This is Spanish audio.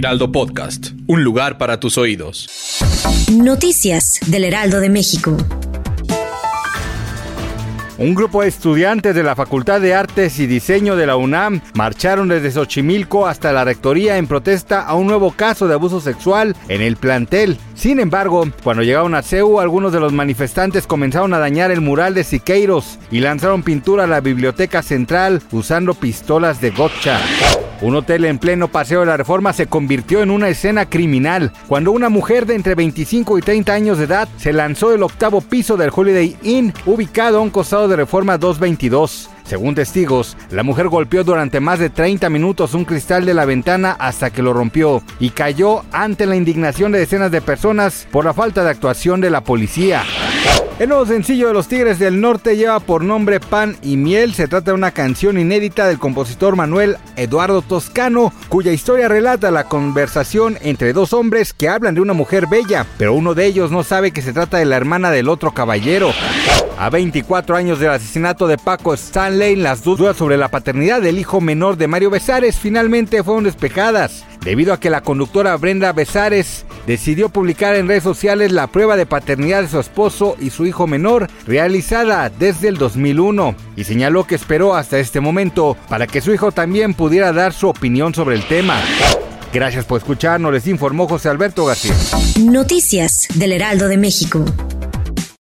Heraldo Podcast, un lugar para tus oídos. Noticias del Heraldo de México. Un grupo de estudiantes de la Facultad de Artes y Diseño de la UNAM marcharon desde Xochimilco hasta la rectoría en protesta a un nuevo caso de abuso sexual en el plantel. Sin embargo, cuando llegaron a CEU, algunos de los manifestantes comenzaron a dañar el mural de Siqueiros y lanzaron pintura a la biblioteca central usando pistolas de gotcha. Un hotel en pleno paseo de la reforma se convirtió en una escena criminal cuando una mujer de entre 25 y 30 años de edad se lanzó del octavo piso del Holiday Inn ubicado a un costado de reforma 222. Según testigos, la mujer golpeó durante más de 30 minutos un cristal de la ventana hasta que lo rompió y cayó ante la indignación de decenas de personas por la falta de actuación de la policía. El nuevo sencillo de los Tigres del Norte lleva por nombre Pan y Miel. Se trata de una canción inédita del compositor Manuel Eduardo Toscano, cuya historia relata la conversación entre dos hombres que hablan de una mujer bella, pero uno de ellos no sabe que se trata de la hermana del otro caballero. A 24 años del asesinato de Paco Stanley, las dudas sobre la paternidad del hijo menor de Mario Besares finalmente fueron despejadas, debido a que la conductora Brenda Besares decidió publicar en redes sociales la prueba de paternidad de su esposo y su hijo menor, realizada desde el 2001, y señaló que esperó hasta este momento para que su hijo también pudiera dar su opinión sobre el tema. Gracias por escucharnos, les informó José Alberto García. Noticias del Heraldo de México.